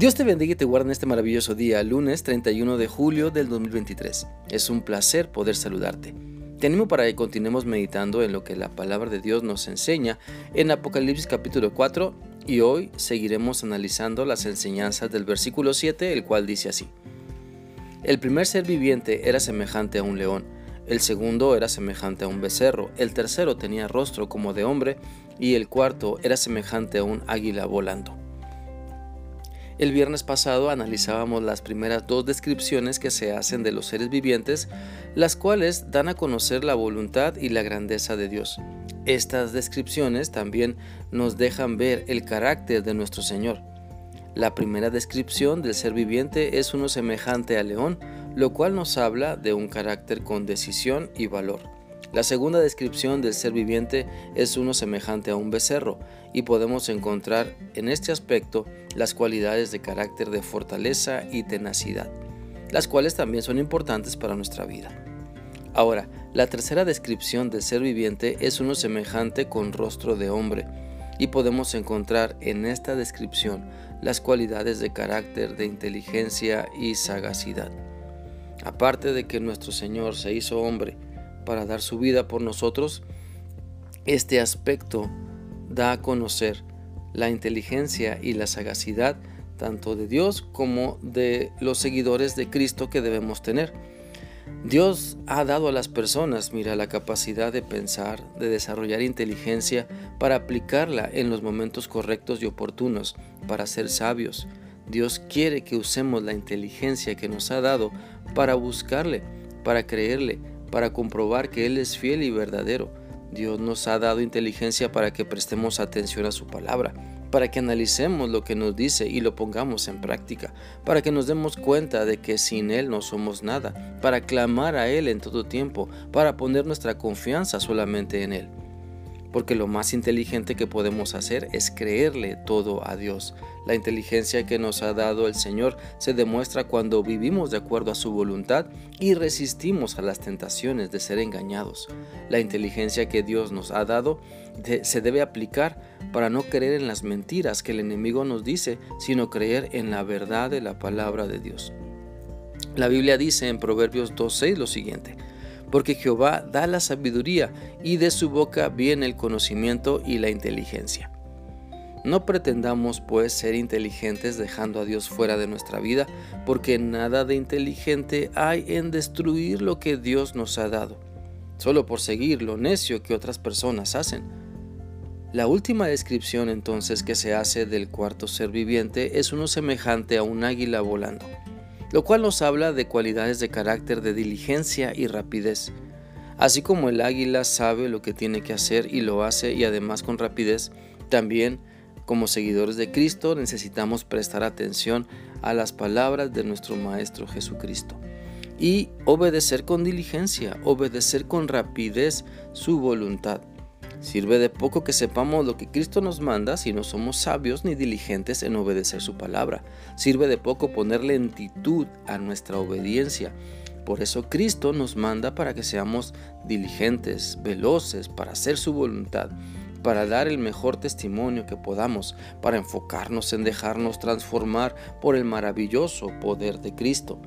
Dios te bendiga y te guarde en este maravilloso día, lunes 31 de julio del 2023. Es un placer poder saludarte. Te animo para que continuemos meditando en lo que la palabra de Dios nos enseña en Apocalipsis capítulo 4 y hoy seguiremos analizando las enseñanzas del versículo 7, el cual dice así. El primer ser viviente era semejante a un león, el segundo era semejante a un becerro, el tercero tenía rostro como de hombre y el cuarto era semejante a un águila volando. El viernes pasado analizábamos las primeras dos descripciones que se hacen de los seres vivientes, las cuales dan a conocer la voluntad y la grandeza de Dios. Estas descripciones también nos dejan ver el carácter de nuestro Señor. La primera descripción del ser viviente es uno semejante al león, lo cual nos habla de un carácter con decisión y valor. La segunda descripción del ser viviente es uno semejante a un becerro y podemos encontrar en este aspecto las cualidades de carácter de fortaleza y tenacidad, las cuales también son importantes para nuestra vida. Ahora, la tercera descripción del ser viviente es uno semejante con rostro de hombre y podemos encontrar en esta descripción las cualidades de carácter de inteligencia y sagacidad. Aparte de que nuestro Señor se hizo hombre, para dar su vida por nosotros, este aspecto da a conocer la inteligencia y la sagacidad tanto de Dios como de los seguidores de Cristo que debemos tener. Dios ha dado a las personas, mira, la capacidad de pensar, de desarrollar inteligencia para aplicarla en los momentos correctos y oportunos, para ser sabios. Dios quiere que usemos la inteligencia que nos ha dado para buscarle, para creerle, para comprobar que Él es fiel y verdadero. Dios nos ha dado inteligencia para que prestemos atención a su palabra, para que analicemos lo que nos dice y lo pongamos en práctica, para que nos demos cuenta de que sin Él no somos nada, para clamar a Él en todo tiempo, para poner nuestra confianza solamente en Él porque lo más inteligente que podemos hacer es creerle todo a Dios. La inteligencia que nos ha dado el Señor se demuestra cuando vivimos de acuerdo a su voluntad y resistimos a las tentaciones de ser engañados. La inteligencia que Dios nos ha dado se debe aplicar para no creer en las mentiras que el enemigo nos dice, sino creer en la verdad de la palabra de Dios. La Biblia dice en Proverbios 2.6 lo siguiente, porque Jehová da la sabiduría y de su boca viene el conocimiento y la inteligencia. No pretendamos pues ser inteligentes dejando a Dios fuera de nuestra vida, porque nada de inteligente hay en destruir lo que Dios nos ha dado, solo por seguir lo necio que otras personas hacen. La última descripción entonces que se hace del cuarto ser viviente es uno semejante a un águila volando lo cual nos habla de cualidades de carácter de diligencia y rapidez. Así como el águila sabe lo que tiene que hacer y lo hace y además con rapidez, también como seguidores de Cristo necesitamos prestar atención a las palabras de nuestro Maestro Jesucristo y obedecer con diligencia, obedecer con rapidez su voluntad. Sirve de poco que sepamos lo que Cristo nos manda si no somos sabios ni diligentes en obedecer su palabra. Sirve de poco poner lentitud a nuestra obediencia. Por eso Cristo nos manda para que seamos diligentes, veloces, para hacer su voluntad, para dar el mejor testimonio que podamos, para enfocarnos en dejarnos transformar por el maravilloso poder de Cristo.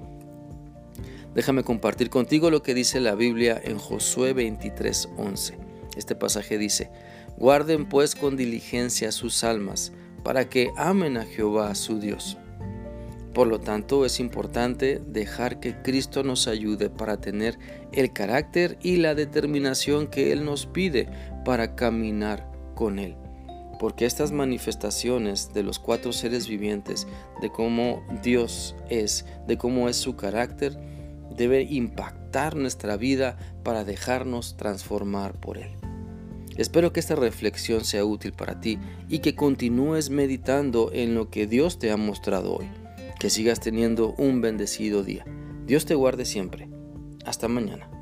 Déjame compartir contigo lo que dice la Biblia en Josué 23:11. Este pasaje dice, guarden pues con diligencia sus almas, para que amen a Jehová su Dios. Por lo tanto, es importante dejar que Cristo nos ayude para tener el carácter y la determinación que Él nos pide para caminar con Él. Porque estas manifestaciones de los cuatro seres vivientes, de cómo Dios es, de cómo es su carácter, debe impactar nuestra vida para dejarnos transformar por Él. Espero que esta reflexión sea útil para ti y que continúes meditando en lo que Dios te ha mostrado hoy. Que sigas teniendo un bendecido día. Dios te guarde siempre. Hasta mañana.